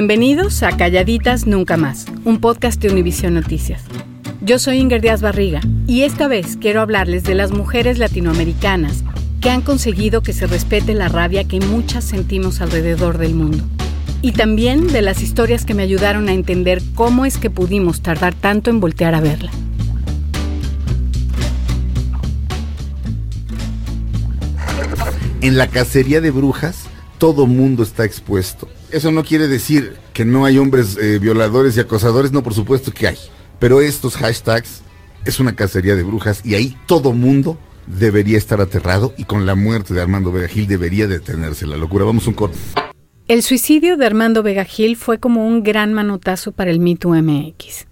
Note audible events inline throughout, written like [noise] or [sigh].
Bienvenidos a Calladitas Nunca Más, un podcast de Univisión Noticias. Yo soy Inger Díaz Barriga y esta vez quiero hablarles de las mujeres latinoamericanas que han conseguido que se respete la rabia que muchas sentimos alrededor del mundo. Y también de las historias que me ayudaron a entender cómo es que pudimos tardar tanto en voltear a verla. En la cacería de brujas, todo mundo está expuesto. Eso no quiere decir que no hay hombres eh, violadores y acosadores, no, por supuesto que hay. Pero estos hashtags es una cacería de brujas y ahí todo mundo debería estar aterrado y con la muerte de Armando Vega Gil debería detenerse la locura. Vamos un corte. El suicidio de Armando Vega Gil fue como un gran manotazo para el MeToo MX.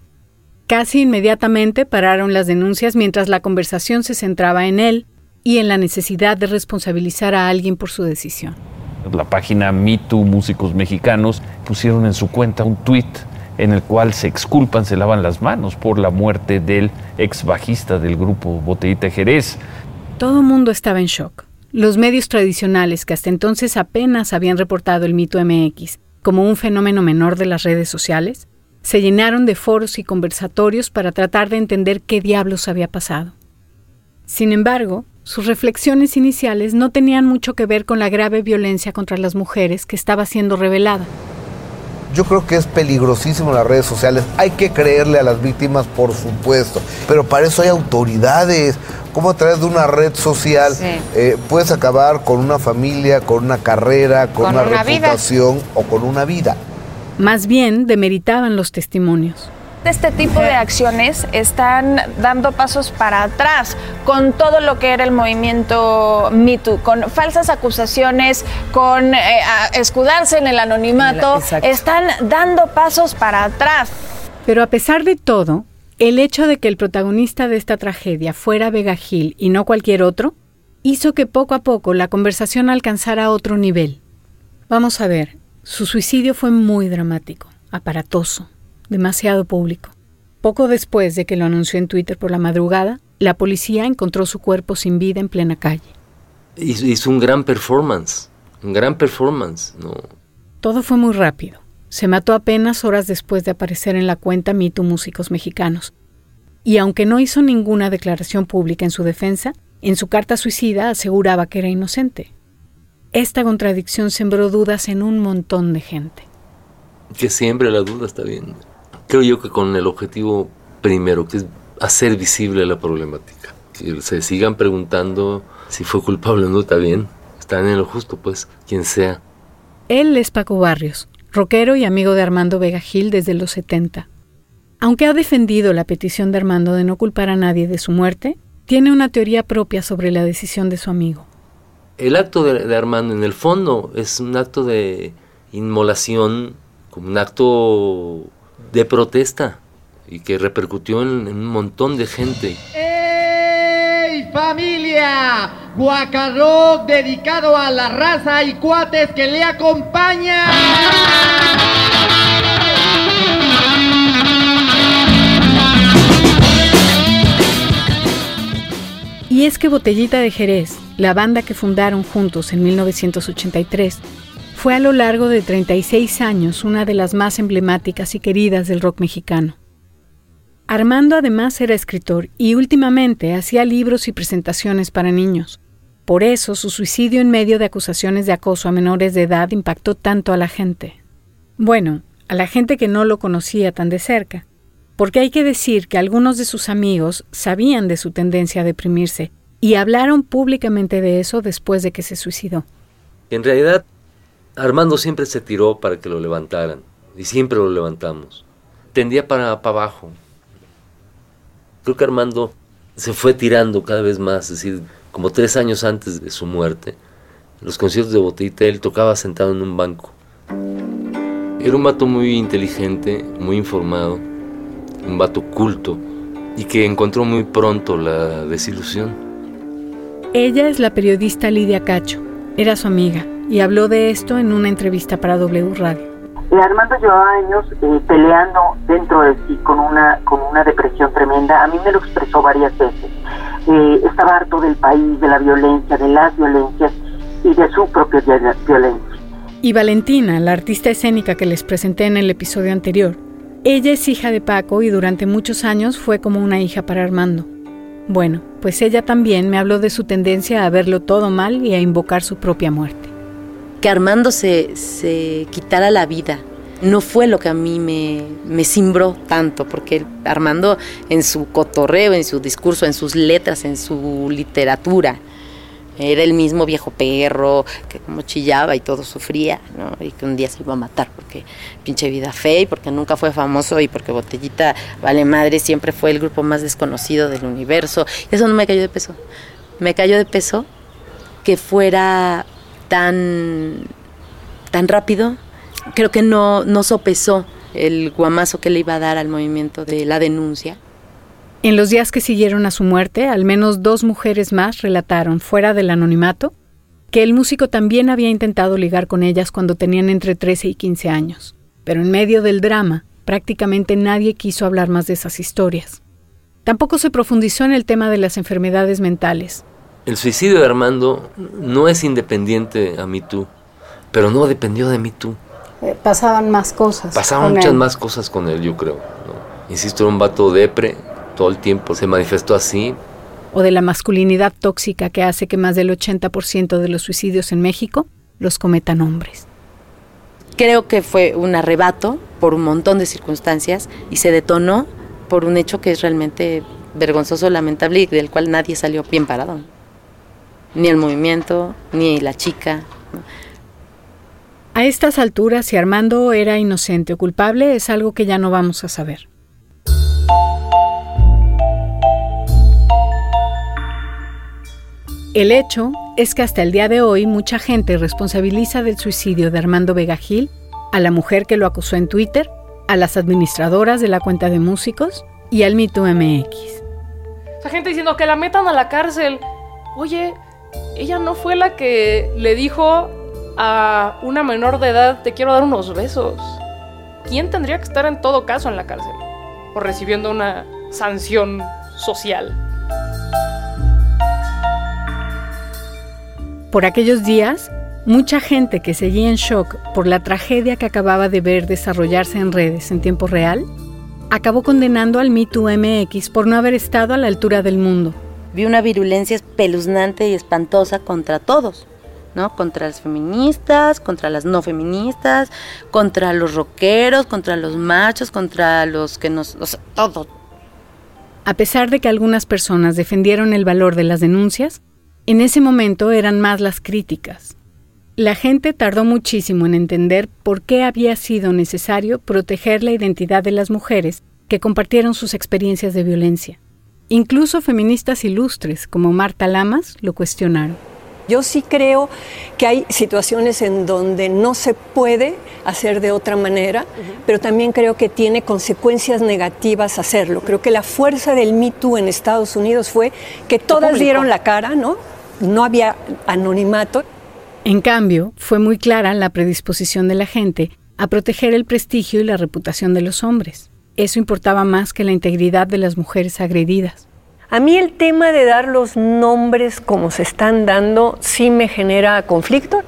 Casi inmediatamente pararon las denuncias mientras la conversación se centraba en él y en la necesidad de responsabilizar a alguien por su decisión. La página MeToo Músicos Mexicanos pusieron en su cuenta un tuit en el cual se exculpan, se lavan las manos por la muerte del ex bajista del grupo Botellita Jerez. Todo el mundo estaba en shock. Los medios tradicionales, que hasta entonces apenas habían reportado el mito MX como un fenómeno menor de las redes sociales, se llenaron de foros y conversatorios para tratar de entender qué diablos había pasado. Sin embargo, sus reflexiones iniciales no tenían mucho que ver con la grave violencia contra las mujeres que estaba siendo revelada. Yo creo que es peligrosísimo las redes sociales. Hay que creerle a las víctimas, por supuesto. Pero para eso hay autoridades. ¿Cómo a través de una red social Sí. eh, puedes acabar con una familia, con una carrera, con, Con una, una vida. reputación o con una vida? Más bien demeritaban los testimonios. Este tipo de acciones están dando pasos para atrás con todo lo que era el movimiento Me Too, con falsas acusaciones, con eh, escudarse en el anonimato, Exacto. están dando pasos para atrás. Pero a pesar de todo, el hecho de que el protagonista de esta tragedia fuera Vega Gil y no cualquier otro, hizo que poco a poco la conversación alcanzara otro nivel. Vamos a ver, su suicidio fue muy dramático, aparatoso, demasiado público. Poco después de que lo anunció en Twitter por la madrugada, la policía encontró su cuerpo sin vida en plena calle. Hizo, un gran performance, un gran performance, ¿no? Todo fue muy rápido. Se mató apenas horas después de aparecer en la cuenta Mito Músicos Mexicanos. Y aunque no hizo ninguna declaración pública en su defensa, en su carta suicida aseguraba que era inocente. Esta contradicción sembró dudas en un montón de gente. Que siempre la duda está bien. Creo yo que con el objetivo primero, que es hacer visible la problemática. Que se sigan preguntando si fue culpable o no, está bien. Están en lo justo, pues, quien sea. Él es Paco Barrios, rockero y amigo de Armando Vega Gil desde los 70. Aunque ha defendido la petición de Armando de no culpar a nadie de su muerte, tiene una teoría propia sobre la decisión de su amigo. El acto de, de Armando, en el fondo, es un acto de inmolación, como un acto de protesta y que repercutió en, en un montón de gente. ¡Ey, familia. Guacarrock dedicado a la raza y cuates que le acompañan. Y es que Botellita de Jerez, la banda que fundaron juntos en 1983, fue a lo largo de 36 años una de las más emblemáticas y queridas del rock mexicano. Armando además era escritor y últimamente hacía libros y presentaciones para niños. Por eso su suicidio en medio de acusaciones de acoso a menores de edad impactó tanto a la gente. Bueno, a la gente que no lo conocía tan de cerca, porque hay que decir que algunos de sus amigos sabían de su tendencia a deprimirse y hablaron públicamente de eso después de que se suicidó. En realidad, Armando siempre se tiró para que lo levantaran y siempre lo levantamos. Tendía para, abajo. Creo que Armando se fue tirando cada vez más, es decir, como tres años antes de su muerte, los conciertos de Botellita él tocaba sentado en un banco. Era un vato muy inteligente, muy informado, un vato culto y que encontró muy pronto la desilusión. Ella es la periodista Lidia Cacho, era su amiga y habló de esto en una entrevista para W Radio. Armando llevaba años eh, peleando dentro de sí con una, con una depresión tremenda. A mí me lo expresó varias veces. Eh, estaba harto del país, de la violencia, de las violencias y de su propia violencia. Y Valentina, la artista escénica que les presenté en el episodio anterior, ella es hija de Paco y durante muchos años fue como una hija para Armando. Bueno, pues ella también me habló de su tendencia a verlo todo mal y a invocar su propia muerte. Que Armando se, se quitara la vida no fue lo que a mí me, me cimbró tanto, porque Armando en su cotorreo, en su discurso, en sus letras, en su literatura, era el mismo viejo perro que como chillaba y todo sufría, ¿no? Y que un día se iba a matar porque pinche vida fe y porque nunca fue famoso y porque Botellita Vale Madre siempre fue el grupo más desconocido del universo. Eso no me cayó de peso. Me cayó de peso que fuera tan, tan rápido. Creo que no, no sopesó el guamazo que le iba a dar al movimiento de la denuncia en los días que siguieron a su muerte, al menos dos mujeres más relataron, fuera del anonimato, que el músico también había intentado ligar con ellas cuando tenían entre 13 y 15 años. Pero en medio del drama, prácticamente nadie quiso hablar más de esas historias. Tampoco se profundizó en el tema de las enfermedades mentales. El suicidio de Armando no es independiente a MeToo, pero no dependió de MeToo. Eh, pasaban más cosas. Pasaban muchas más cosas con él, yo creo. Insisto, era un vato depre, todo el tiempo se manifestó así. O de la masculinidad tóxica que hace que más del 80% de los suicidios en México los cometan hombres. Creo que fue un arrebato por un montón de circunstancias y se detonó por un hecho que es realmente vergonzoso, lamentable y del cual nadie salió bien parado. Ni el movimiento, ni la chica. A estas alturas, si Armando era inocente o culpable es algo que ya no vamos a saber. El hecho es que hasta el día de hoy mucha gente responsabiliza del suicidio de Armando Vega Gil a la mujer que lo acusó en Twitter, a las administradoras de la cuenta de músicos y al Mito MX. Esa gente diciendo que la metan a la cárcel. Oye, ella no fue la que le dijo a una menor de edad, te quiero dar unos besos. ¿Quién tendría que estar en todo caso en la cárcel? O recibiendo una sanción social. Por aquellos días, mucha gente que seguía en shock por la tragedia que acababa de ver desarrollarse en redes en tiempo real, acabó condenando al MeToo MX por no haber estado a la altura del mundo. Vi una virulencia espeluznante y espantosa contra todos. ¿no? Contra las feministas, contra las no feministas, contra los rockeros, contra los machos, contra los que nos... O sea, todo. A pesar de que algunas personas defendieron el valor de las denuncias, en ese momento eran más las críticas. La gente tardó muchísimo en entender por qué había sido necesario proteger la identidad de las mujeres que compartieron sus experiencias de violencia. Incluso feministas ilustres como Marta Lamas lo cuestionaron. Yo sí creo que hay situaciones en donde no se puede hacer de otra manera, pero también creo que tiene consecuencias negativas hacerlo. Creo que la fuerza del Me Too en Estados Unidos fue que todas dieron la cara, ¿no? No había anonimato. En cambio, fue muy clara la predisposición de la gente a proteger el prestigio y la reputación de los hombres. Eso importaba más que la integridad de las mujeres agredidas. A mí el tema de dar los nombres como se están dando sí me genera conflicto.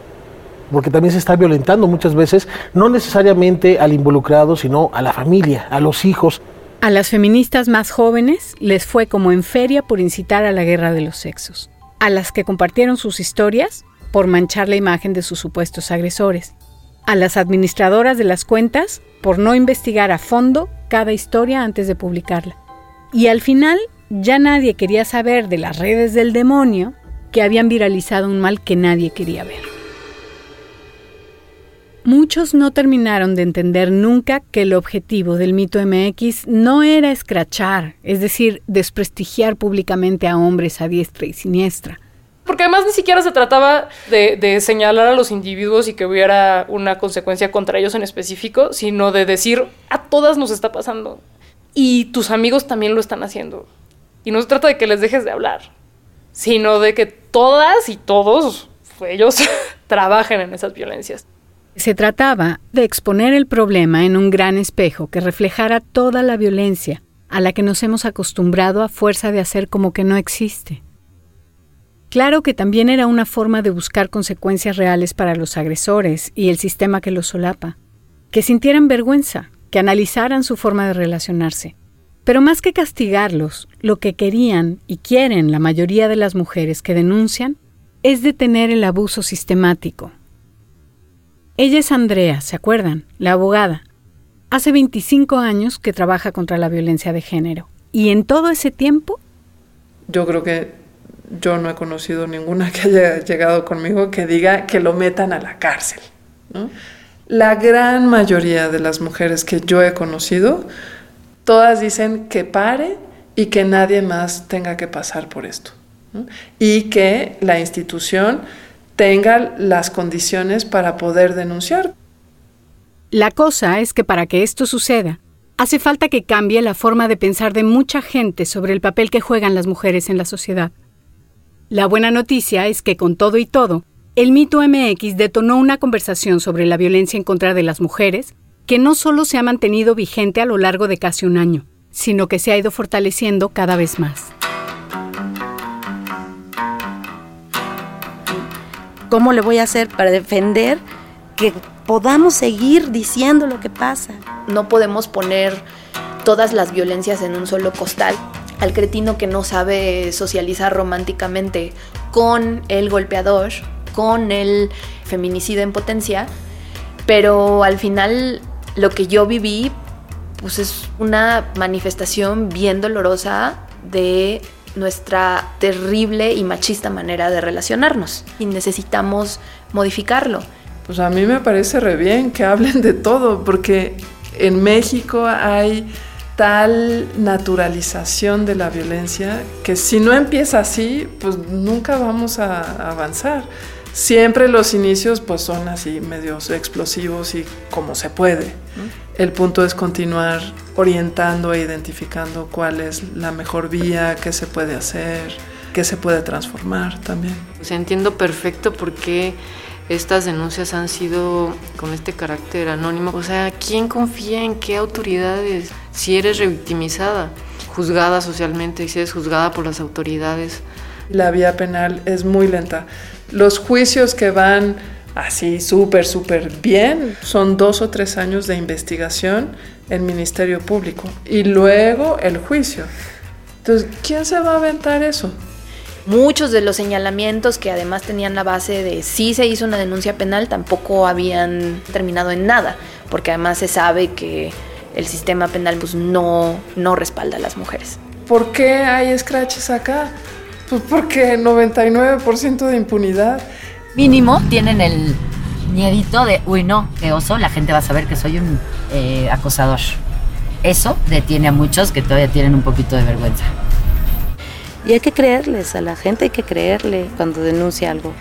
Porque también se está violentando muchas veces, no necesariamente al involucrado, sino a la familia, a los hijos. A las feministas más jóvenes les fue como en feria por incitar a la guerra de los sexos. A las que compartieron sus historias por manchar la imagen de sus supuestos agresores. A las administradoras de las cuentas por no investigar a fondo cada historia antes de publicarla. Y al final ya nadie quería saber de las redes del demonio que habían viralizado un mal que nadie quería ver. Muchos no terminaron de entender nunca que el objetivo del mito MX no era escrachar, es decir, desprestigiar públicamente a hombres a diestra y siniestra. Porque además ni siquiera se trataba de, señalar a los individuos y que hubiera una consecuencia contra ellos en específico, sino de decir, a todas nos está pasando. Y tus amigos también lo están haciendo. Y no se trata de que les dejes de hablar, sino de que todas y todos ellos [laughs] trabajen en esas violencias. Se trataba de exponer el problema en un gran espejo que reflejara toda la violencia a la que nos hemos acostumbrado a fuerza de hacer como que no existe. Claro que también era una forma de buscar consecuencias reales para los agresores y el sistema que los solapa, que sintieran vergüenza, que analizaran su forma de relacionarse, pero más que castigarlos, lo que querían y quieren la mayoría de las mujeres que denuncian es detener el abuso sistemático. Ella es Andrea, ¿se acuerdan? La abogada. Hace 25 años que trabaja contra la violencia de género. Y en todo ese tiempo... Yo creo que yo no he conocido ninguna que haya llegado conmigo que diga que lo metan a la cárcel. La gran mayoría de las mujeres que yo he conocido todas dicen que pare y que nadie más tenga que pasar por esto. Y que la institución tenga las condiciones para poder denunciar. La cosa es que para que esto suceda, hace falta que cambie la forma de pensar de mucha gente sobre el papel que juegan las mujeres en la sociedad. La buena noticia es que con todo y todo, el mito MX detonó una conversación sobre la violencia en contra de las mujeres que no solo se ha mantenido vigente a lo largo de casi un año, sino que se ha ido fortaleciendo cada vez más. ¿Cómo le voy a hacer para defender que podamos seguir diciendo lo que pasa? No podemos poner todas las violencias en un solo costal. Al cretino que no sabe socializar románticamente con el golpeador, con el feminicida en potencia, pero al final lo que yo viví, pues es una manifestación bien dolorosa de nuestra terrible y machista manera de relacionarnos y necesitamos modificarlo. Pues a mí me parece re bien que hablen de todo, porque en México hay tal naturalización de la violencia que si no empieza así, pues nunca vamos a avanzar. Siempre los inicios pues son así medios explosivos y como se puede. El punto es continuar orientando e identificando cuál es la mejor vía, qué se puede hacer, qué se puede transformar también. Pues entiendo perfecto por qué estas denuncias han sido con este carácter anónimo. O sea, ¿quién confía en qué autoridades? Si eres revictimizada, juzgada socialmente, y si eres juzgada por las autoridades. La vía penal es muy lenta los juicios que van así súper, súper bien son dos o tres años de investigación en Ministerio Público y luego el juicio. Entonces, ¿quién se va a aventar eso? Muchos de los señalamientos que además tenían la base de si se hizo una denuncia penal tampoco habían terminado en nada, porque además se sabe que el sistema penal pues, no, no respalda a las mujeres. ¿Por qué hay scratches acá? Pues porque 99% de impunidad. Mínimo tienen el miedito de, uy no, qué oso, la gente va a saber que soy un eh, acosador. Eso detiene a muchos que todavía tienen un poquito de vergüenza. Y hay que creerles, a la gente hay que creerle cuando denuncia algo.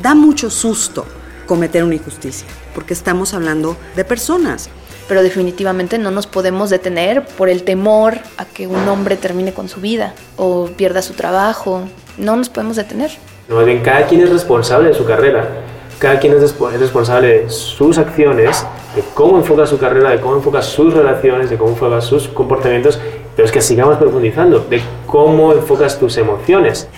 Da mucho susto cometer una injusticia, porque estamos hablando de personas. Pero definitivamente no nos podemos detener por el temor a que un hombre termine con su vida o pierda su trabajo. No nos podemos detener. No, bien, cada quien es responsable de su carrera. Cada quien es, es responsable de sus acciones, de cómo enfoca su carrera, de cómo enfoca sus relaciones, de cómo enfoca sus comportamientos. Pero es que sigamos profundizando, de cómo enfocas tus emociones.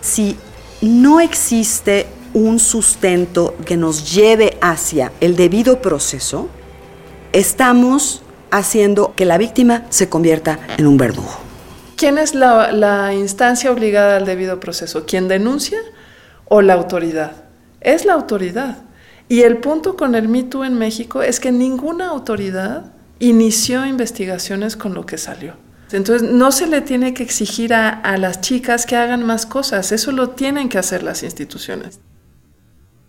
Si no existe un sustento que nos lleve hacia el debido proceso, estamos haciendo que la víctima se convierta en un verdugo. ¿Quién es la, la, instancia obligada al debido proceso? ¿Quién denuncia o la autoridad? Es la autoridad. Y el punto con el Me Too en México es que ninguna autoridad inició investigaciones con lo que salió. Entonces no se le tiene que exigir a, a las chicas que hagan más cosas, eso lo tienen que hacer las instituciones.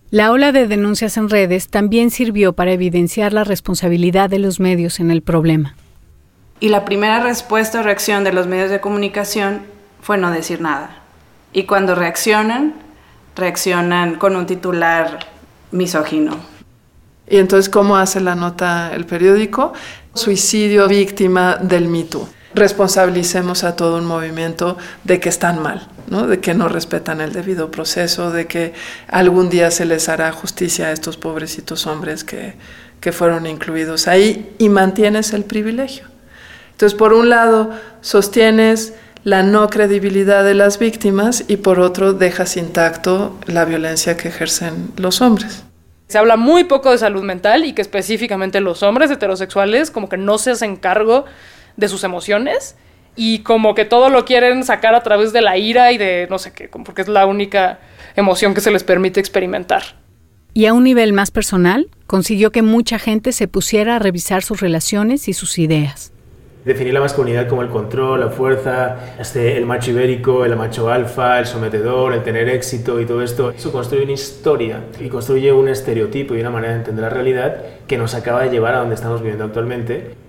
La ola de denuncias en redes también sirvió para evidenciar la responsabilidad de los medios en el problema. Y la primera respuesta o reacción de los medios de comunicación fue no decir nada. Y cuando reaccionan, reaccionan con un titular misógino. ¿Y entonces cómo hace la nota el periódico? Suicidio víctima del Me Too responsabilicemos a todo un movimiento de que están mal, ¿no? de que no respetan el debido proceso, de que algún día se les hará justicia a estos pobrecitos hombres que, que fueron incluidos ahí y mantienes el privilegio. Entonces, por un lado, sostienes la no credibilidad de las víctimas y por otro, dejas intacto la violencia que ejercen los hombres. Se habla muy poco de salud mental y que específicamente los hombres heterosexuales como que no se hacen cargo de sus emociones y como que todo lo quieren sacar a través de la ira y de no sé qué, porque es la única emoción que se les permite experimentar. Y a un nivel más personal, consiguió que mucha gente se pusiera a revisar sus relaciones y sus ideas. Definir la masculinidad como el control, la fuerza, este, el macho ibérico, el macho alfa, el sometedor, el tener éxito y todo esto, eso construye una historia y construye un estereotipo y una manera de entender la realidad que nos acaba de llevar a donde estamos viviendo actualmente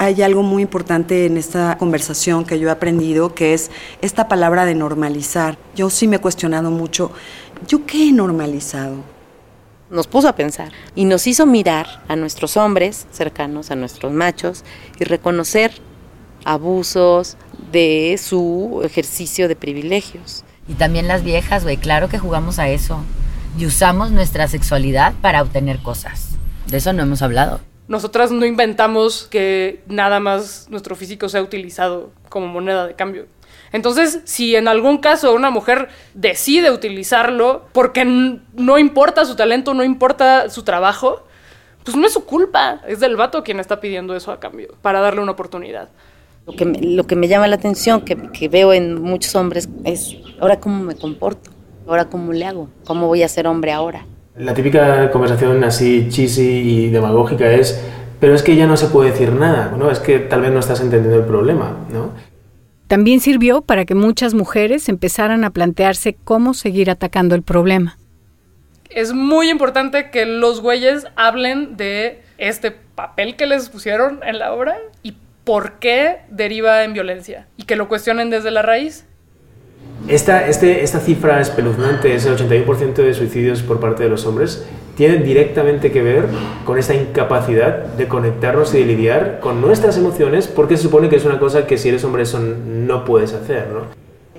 hay algo muy importante en esta conversación que yo he aprendido, que es esta palabra de normalizar. Yo sí me he cuestionado mucho, ¿yo qué he normalizado? Nos puso a pensar y nos hizo mirar a nuestros hombres cercanos, a nuestros machos, y reconocer abusos de su ejercicio de privilegios. Y también las viejas, güey, claro que jugamos a eso. Y usamos nuestra sexualidad para obtener cosas. De eso no hemos hablado nosotras no inventamos que nada más nuestro físico sea utilizado como moneda de cambio. Entonces, si en algún caso una mujer decide utilizarlo porque no importa su talento, no importa su trabajo, pues no es su culpa, es del vato quien está pidiendo eso a cambio, para darle una oportunidad. Lo que me, lo que me llama la atención, que, que veo en muchos hombres, es ahora cómo me comporto, ahora cómo le hago, cómo voy a ser hombre ahora. La típica conversación así cheesy y demagógica es, pero es que ya no se puede decir nada, ¿no? Es que tal vez no estás entendiendo el problema, ¿no? También sirvió para que muchas mujeres empezaran a plantearse cómo seguir atacando el problema. Es muy importante que los güeyes hablen de este papel que les pusieron en la obra y por qué deriva en violencia y que lo cuestionen desde la raíz. Esta, este, esta cifra espeluznante, ese 81% de suicidios por parte de los hombres, tiene directamente que ver con esta incapacidad de conectarnos y de lidiar con nuestras emociones, porque se supone que es una cosa que si eres hombre eso no puedes hacer, ¿no?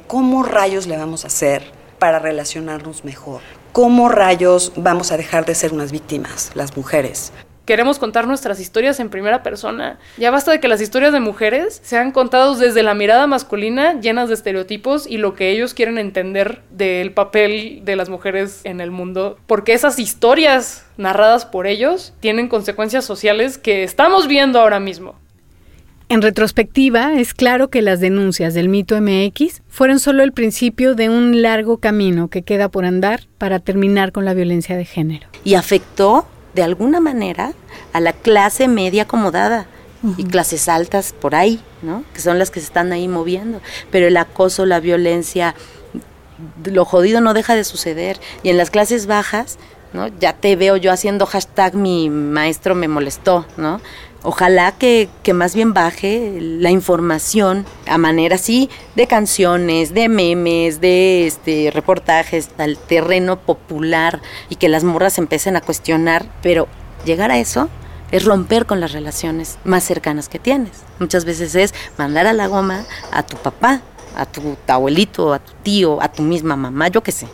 ¿Cómo rayos le vamos a hacer para relacionarnos mejor? ¿Cómo rayos vamos a dejar de ser unas víctimas, las mujeres? Queremos contar nuestras historias en primera persona. Ya basta de que las historias de mujeres sean contadas desde la mirada masculina, llenas de estereotipos y lo que ellos quieren entender del papel de las mujeres en el mundo, porque esas historias narradas por ellos tienen consecuencias sociales que estamos viendo ahora mismo. En retrospectiva, es claro que las denuncias del mito MX fueron solo el principio de un largo camino que queda por andar para terminar con la violencia de género. Y afectó de alguna manera a la clase media acomodada y clases altas por ahí, ¿no? Que son las que se están ahí moviendo. Pero el acoso, la violencia, lo jodido no deja de suceder. Y en las clases bajas, ¿no? Ya te veo yo haciendo hashtag mi maestro me molestó, ¿no? Ojalá que, que, más bien baje la información a manera así de canciones, de memes, de este, reportajes al terreno popular y que las morras empiecen a cuestionar, pero llegar a eso es romper con las relaciones más cercanas que tienes. Muchas veces es mandar a la goma a tu papá, a tu abuelito, a tu tío, a tu misma mamá, yo qué sé.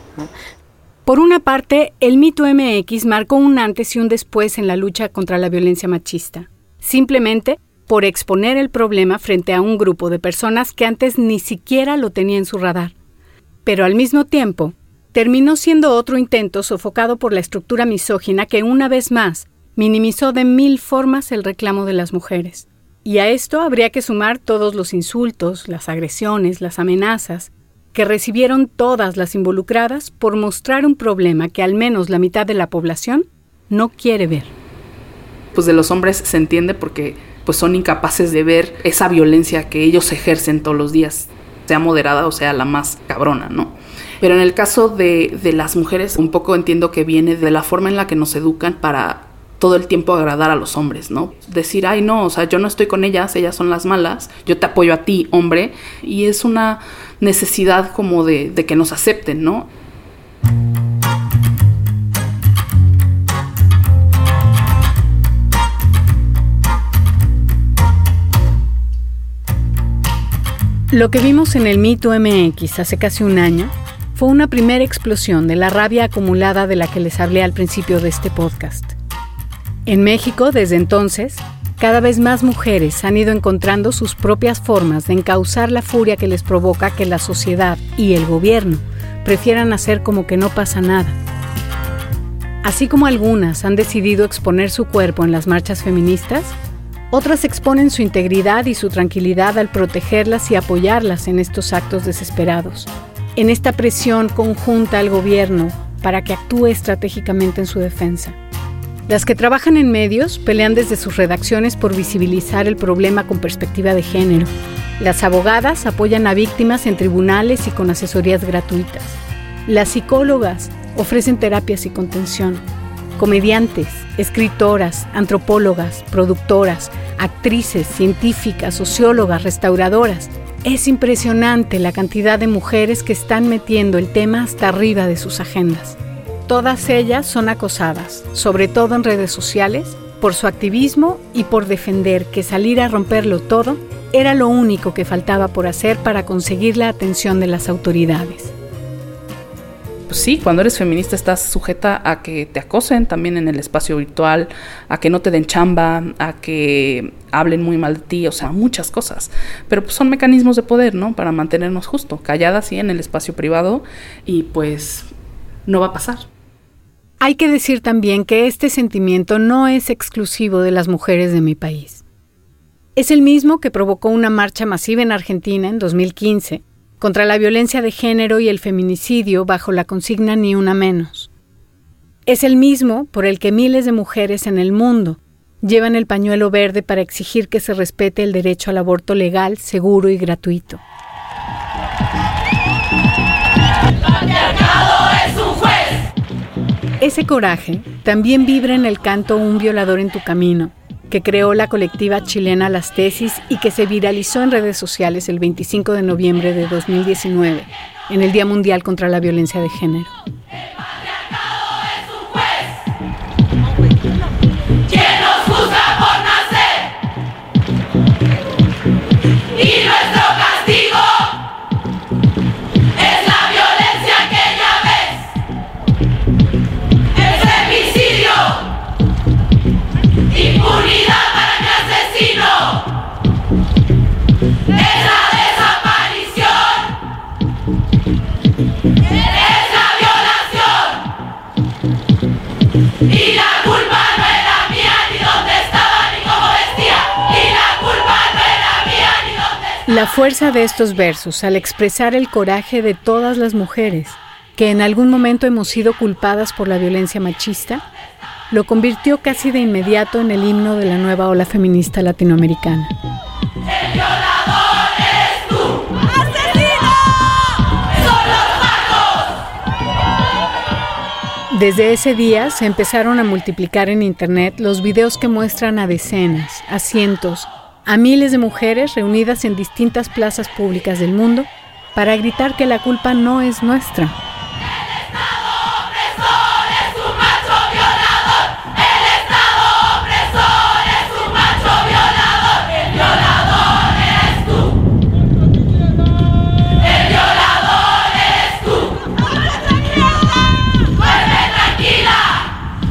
Por una parte, el mito MX marcó un antes y un después en la lucha contra la violencia machista simplemente por exponer el problema frente a un grupo de personas que antes ni siquiera lo tenía en su radar. Pero al mismo tiempo, terminó siendo otro intento sofocado por la estructura misógina que una vez más minimizó de mil formas el reclamo de las mujeres. Y a esto habría que sumar todos los insultos, las agresiones, las amenazas, que recibieron todas las involucradas por mostrar un problema que al menos la mitad de la población no quiere ver pues de los hombres se entiende porque pues son incapaces de ver esa violencia que ellos ejercen todos los días, sea moderada o sea la más cabrona, ¿no? Pero en el caso de, de las mujeres, un poco entiendo que viene de la forma en la que nos educan para todo el tiempo agradar a los hombres, ¿no? Decir, ay, no, o sea, yo no estoy con ellas, ellas son las malas, yo te apoyo a ti, hombre, y es una necesidad como de, de que nos acepten, ¿no? Lo que vimos en el Mito MX hace casi un año fue una primera explosión de la rabia acumulada de la que les hablé al principio de este podcast. En México, desde entonces, cada vez más mujeres han ido encontrando sus propias formas de encauzar la furia que les provoca que la sociedad y el gobierno prefieran hacer como que no pasa nada. Así como algunas han decidido exponer su cuerpo en las marchas feministas, otras exponen su integridad y su tranquilidad al protegerlas y apoyarlas en estos actos desesperados, en esta presión conjunta al gobierno para que actúe estratégicamente en su defensa. Las que trabajan en medios pelean desde sus redacciones por visibilizar el problema con perspectiva de género. Las abogadas apoyan a víctimas en tribunales y con asesorías gratuitas. Las psicólogas ofrecen terapias y contención comediantes, escritoras, antropólogas, productoras, actrices, científicas, sociólogas, restauradoras. Es impresionante la cantidad de mujeres que están metiendo el tema hasta arriba de sus agendas. Todas ellas son acosadas, sobre todo en redes sociales, por su activismo y por defender que salir a romperlo todo era lo único que faltaba por hacer para conseguir la atención de las autoridades pues sí, cuando eres feminista estás sujeta a que te acosen también en el espacio virtual, a que no te den chamba, a que hablen muy mal de ti, o sea, muchas cosas. Pero pues son mecanismos de poder, ¿no? Para mantenernos justo, calladas sí en el espacio privado y pues no va a pasar. Hay que decir también que este sentimiento no es exclusivo de las mujeres de mi país. Es el mismo que provocó una marcha masiva en Argentina en 2015 contra la violencia de género y el feminicidio bajo la consigna Ni una menos. Es el mismo por el que miles de mujeres en el mundo llevan el pañuelo verde para exigir que se respete el derecho al aborto legal, seguro y gratuito. Ese coraje también vibra en el canto Un violador en tu camino, que creó la colectiva chilena Las Tesis y que se viralizó en redes sociales el 25 de noviembre de 2019, en el Día Mundial contra la Violencia de Género. La fuerza de estos versos al expresar el coraje de todas las mujeres que en algún momento hemos sido culpadas por la violencia machista, lo convirtió casi de inmediato en el himno de la nueva ola feminista latinoamericana. Desde ese día se empezaron a multiplicar en Internet los videos que muestran a decenas, a cientos, a miles de mujeres reunidas en distintas plazas públicas del mundo para gritar que la culpa no es nuestra.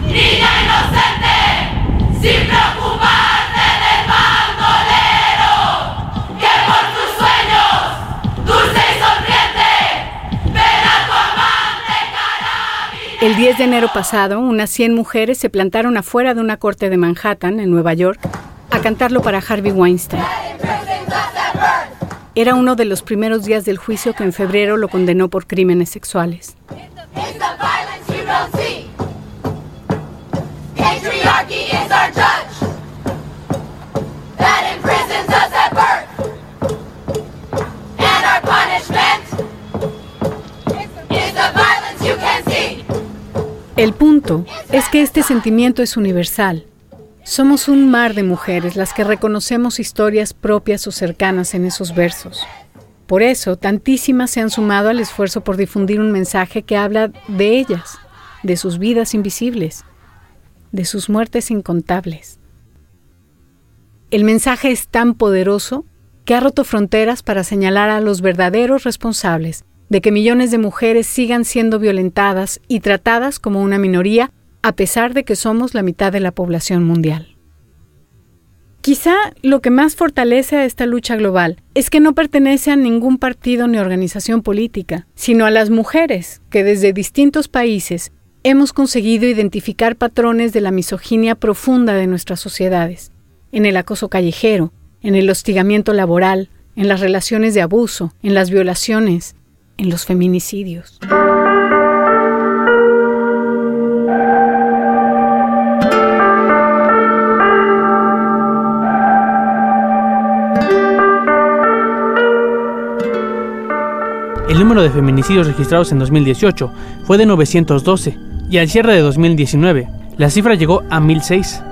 Niña inocente, sin preocuparte del bandolero, que por tus sueños, dulce y sonriente, ven a tu amante El 10 de enero pasado, unas 100 mujeres se plantaron afuera de una corte de Manhattan, en Nueva York, a cantarlo para Harvey Weinstein. Era uno de los primeros días del juicio que en febrero lo condenó por crímenes sexuales. El punto es que este sentimiento es universal. Somos un mar de mujeres las que reconocemos historias propias o cercanas en esos versos. Por eso, tantísimas se han sumado al esfuerzo por difundir un mensaje que habla de ellas, de sus vidas invisibles, de sus muertes incontables. El mensaje es tan poderoso que ha roto fronteras para señalar a los verdaderos responsables de que millones de mujeres sigan siendo violentadas y tratadas como una minoría a pesar de que somos la mitad de la población mundial. Quizá lo que más fortalece a esta lucha global es que no pertenece a ningún partido ni organización política, sino a las mujeres que desde distintos países hemos conseguido identificar patrones de la misoginia profunda de nuestras sociedades, en el acoso callejero, en el hostigamiento laboral, en las relaciones de abuso, en las violaciones, en los feminicidios. El número de feminicidios registrados en 2018 fue de 912 y al cierre de 2019 la cifra llegó a 1006.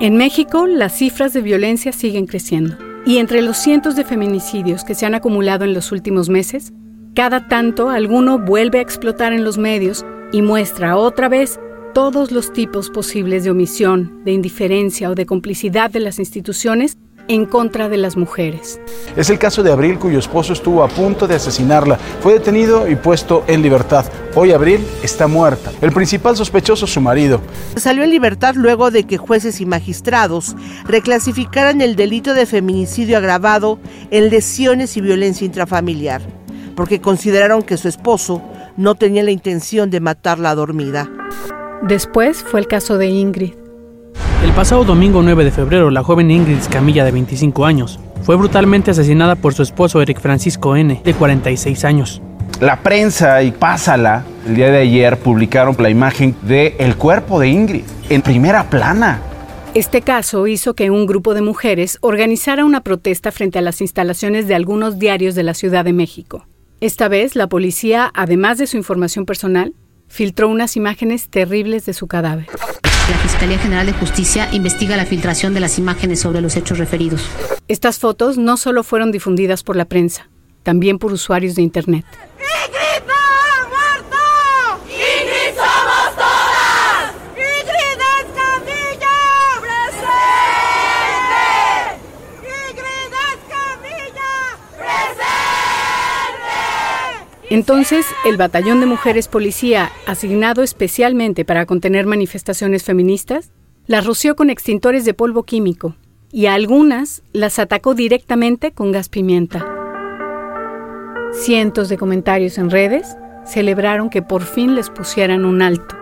En México, las cifras de violencia siguen creciendo. Y entre los cientos de feminicidios que se han acumulado en los últimos meses, cada tanto alguno vuelve a explotar en los medios y muestra otra vez todos los tipos posibles de omisión, de indiferencia o de complicidad de las instituciones en contra de las mujeres. Es el caso de Abril, cuyo esposo estuvo a punto de asesinarla. Fue detenido y puesto en libertad. Hoy Abril está muerta. El principal sospechoso, su marido. Salió en libertad luego de que jueces y magistrados reclasificaran el delito de feminicidio agravado en lesiones y violencia intrafamiliar, porque consideraron que su esposo no tenía la intención de matarla dormida. Después fue el caso de Ingrid. El pasado domingo 9 de febrero, la joven Ingrid Camilla, de 25 años, fue brutalmente asesinada por su esposo Eric Francisco N., de 46 años. La prensa y Pásala, el día de ayer, publicaron la imagen del el cuerpo de Ingrid en primera plana. Este caso hizo que un grupo de mujeres organizara una protesta frente a las instalaciones de algunos diarios de la Ciudad de México. Esta vez, la policía, además de su información personal, filtró unas imágenes terribles de su cadáver. La Fiscalía General de Justicia investiga la filtración de las imágenes sobre los hechos referidos. Estas fotos no solo fueron difundidas por la prensa, también por usuarios de Internet. ¡Ingrid somos todas! ¡Ingrid Escamilla! ¡Presente! ¡Ingrid Escamilla! ¡Presente! Entonces, el batallón de mujeres policía, asignado especialmente para contener manifestaciones feministas, las roció con extintores de polvo químico y a algunas las atacó directamente con gas pimienta. Cientos de comentarios en redes celebraron que por fin les pusieran un alto.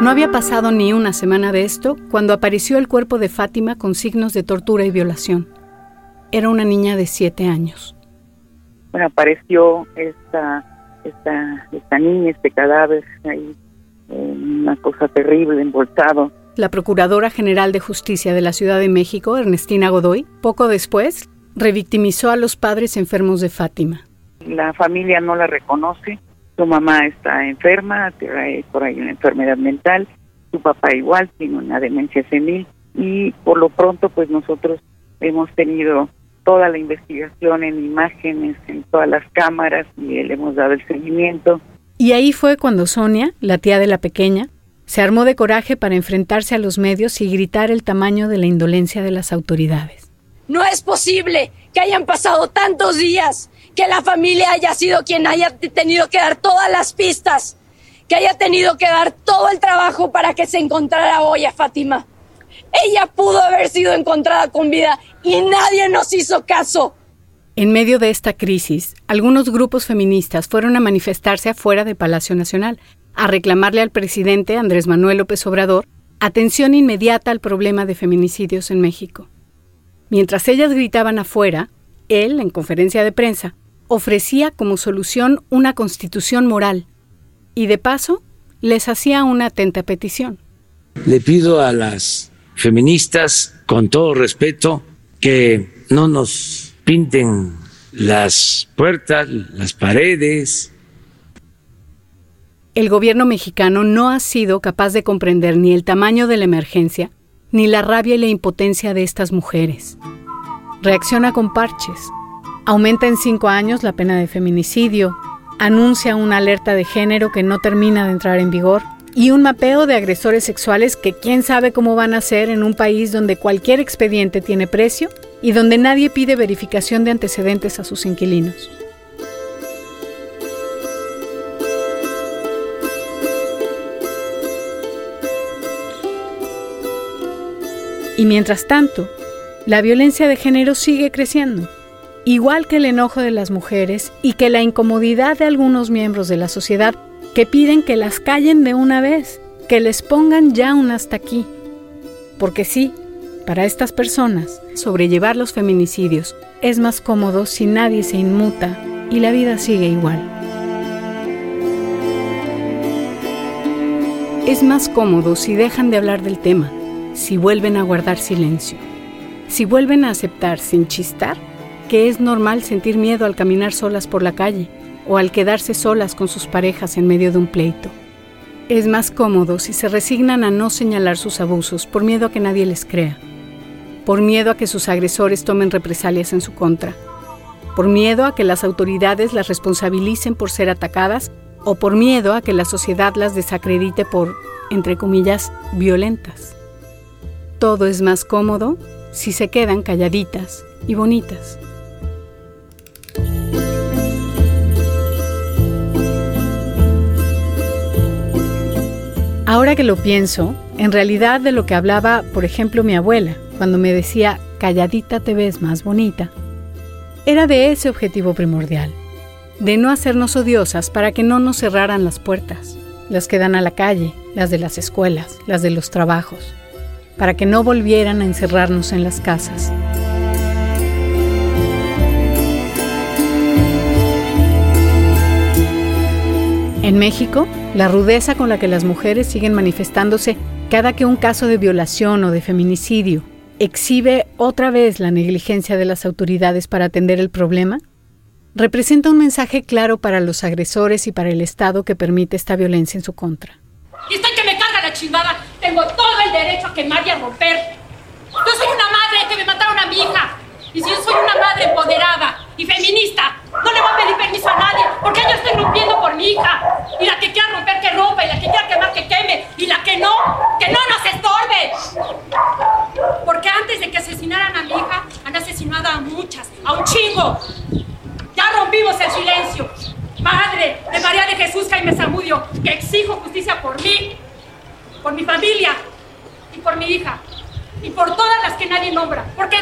No había pasado ni una semana de esto cuando apareció el cuerpo de Fátima con signos de tortura y violación. Era una niña de siete años. Bueno, apareció esta, esta, esta niña, este cadáver ahí, una cosa terrible, embolsado. La Procuradora General de Justicia de la Ciudad de México, Ernestina Godoy, poco después revictimizó a los padres enfermos de Fátima. La familia no la reconoce, su mamá está enferma, trae por ahí una enfermedad mental, su papá igual tiene una demencia senil y por lo pronto pues nosotros hemos tenido toda la investigación en imágenes, en todas las cámaras y le hemos dado el seguimiento. Y ahí fue cuando Sonia, la tía de la pequeña, se armó de coraje para enfrentarse a los medios y gritar el tamaño de la indolencia de las autoridades. No es posible que hayan pasado tantos días, que la familia haya sido quien haya tenido que dar todas las pistas, que haya tenido que dar todo el trabajo para que se encontrara hoy a Fátima. Ella pudo haber sido encontrada con vida y nadie nos hizo caso. En medio de esta crisis, algunos grupos feministas fueron a manifestarse afuera del Palacio Nacional, a reclamarle al presidente Andrés Manuel López Obrador atención inmediata al problema de feminicidios en México. Mientras ellas gritaban afuera, él, en conferencia de prensa, ofrecía como solución una constitución moral y de paso les hacía una atenta petición. Le pido a las feministas, con todo respeto, que no nos pinten las puertas, las paredes. El gobierno mexicano no ha sido capaz de comprender ni el tamaño de la emergencia, ni la rabia y la impotencia de estas mujeres. Reacciona con parches. Aumenta en cinco años la pena de feminicidio, anuncia una alerta de género que no termina de entrar en vigor. Y un mapeo de agresores sexuales que quién sabe cómo van a ser en un país donde cualquier expediente tiene precio y donde nadie pide verificación de antecedentes a sus inquilinos. Y mientras tanto, la violencia de género sigue creciendo, igual que el enojo de las mujeres y que la incomodidad de algunos miembros de la sociedad que piden que las callen de una vez, que les pongan ya un hasta aquí. Porque sí, para estas personas, sobrellevar los feminicidios es más cómodo si nadie se inmuta y la vida sigue igual. Es más cómodo si dejan de hablar del tema, si vuelven a guardar silencio, si vuelven a aceptar sin chistar que es normal sentir miedo al caminar solas por la calle o al quedarse solas con sus parejas en medio de un pleito. Es más cómodo si se resignan a no señalar sus abusos por miedo a que nadie les crea, por miedo a que sus agresores tomen represalias en su contra, por miedo a que las autoridades las responsabilicen por ser atacadas o por miedo a que la sociedad las desacredite por, entre comillas, violentas. Todo es más cómodo si se quedan calladitas y bonitas. Ahora que lo pienso, en realidad de lo que hablaba, por ejemplo, mi abuela, cuando me decía, calladita te ves más bonita, era de ese objetivo primordial, de no hacernos odiosas para que no nos cerraran las puertas, las que dan a la calle, las de las escuelas, las de los trabajos, para que no volvieran a encerrarnos en las casas. En México, la rudeza con la que las mujeres siguen manifestándose cada que un caso de violación o de feminicidio exhibe otra vez la negligencia de las autoridades para atender el problema, representa un mensaje claro para los agresores y para el Estado que permite esta violencia en su contra. Y estoy que me carga la chingada. Tengo todo el derecho a quemar y a romper. Yo soy una madre que me mataron a mi hija. Y si yo soy una madre empoderada y feminista, no le voy a pedir permiso a nadie, porque yo estoy rompiendo por mi hija. Y la que quiera romper, que rompa, y la que quiera quemar, que queme, y la que no, que no nos estorbe. Porque antes de que asesinaran a mi hija, han asesinado a muchas, a un chingo. Ya rompimos el silencio. Madre de María de Jesús Jaime Zamudio, que exijo justicia por mí, por mi familia y por mi hija y por todas las que nadie nombra, porque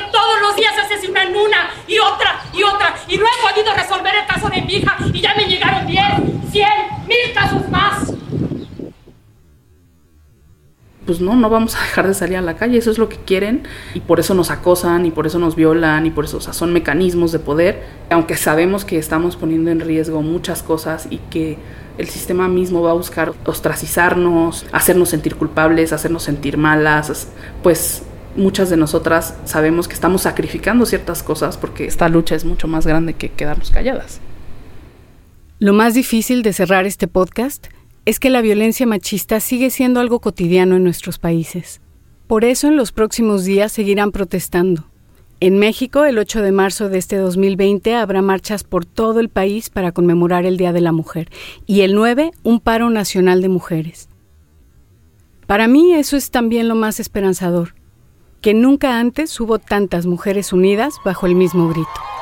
asesinan una y otra y otra, y no he podido resolver el caso de mi hija, y ya me llegaron 10, 100, mil casos más. Pues no, no vamos a dejar de salir a la calle, eso es lo que quieren, y por eso nos acosan, y por eso nos violan, y por eso, son mecanismos de poder, aunque sabemos que estamos poniendo en riesgo muchas cosas y que el sistema mismo va a buscar ostracizarnos, hacernos sentir culpables, hacernos sentir malas, pues muchas de nosotras sabemos que estamos sacrificando ciertas cosas porque esta lucha es mucho más grande que quedarnos calladas. Lo más difícil de cerrar este podcast es que la violencia machista sigue siendo algo cotidiano en nuestros países. Por eso en los próximos días seguirán protestando. En México, el 8 de marzo de este 2020 habrá marchas por todo el país para conmemorar el Día de la Mujer y el 9 un paro nacional de mujeres. Para mí eso es también lo más esperanzador, que nunca antes hubo tantas mujeres unidas bajo el mismo grito.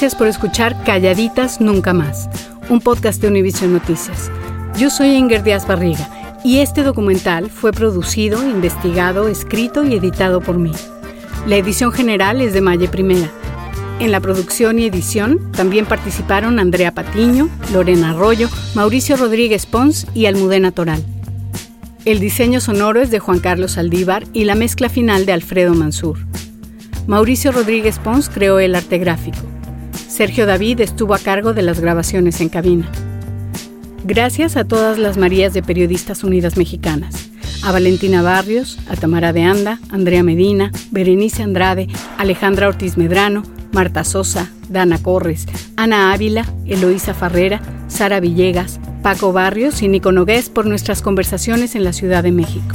Gracias por escuchar Calladitas Nunca Más, un podcast de Univision Noticias. Yo soy Inger Díaz Barriga y este documental fue producido, investigado, escrito y editado por mí. La edición general es de Maye Primera. En la producción y edición también participaron Andrea Patiño, Lorena Arroyo, Mauricio Rodríguez Pons y Almudena Toral. El diseño sonoro es de Juan Carlos Aldívar y la mezcla final de Alfredo Mansur. Mauricio Rodríguez Pons creó el arte gráfico. Sergio David estuvo a cargo de las grabaciones en cabina. Gracias a todas las Marías de Periodistas Unidas Mexicanas, a Valentina Barrios, a Tamara de Anda, Andrea Medina, Berenice Andrade, Alejandra Ortiz Medrano, Marta Sosa, Dana Corres, Ana Ávila, Eloísa Farrera, Sara Villegas, Paco Barrios y Nico Nogués por nuestras conversaciones en la Ciudad de México.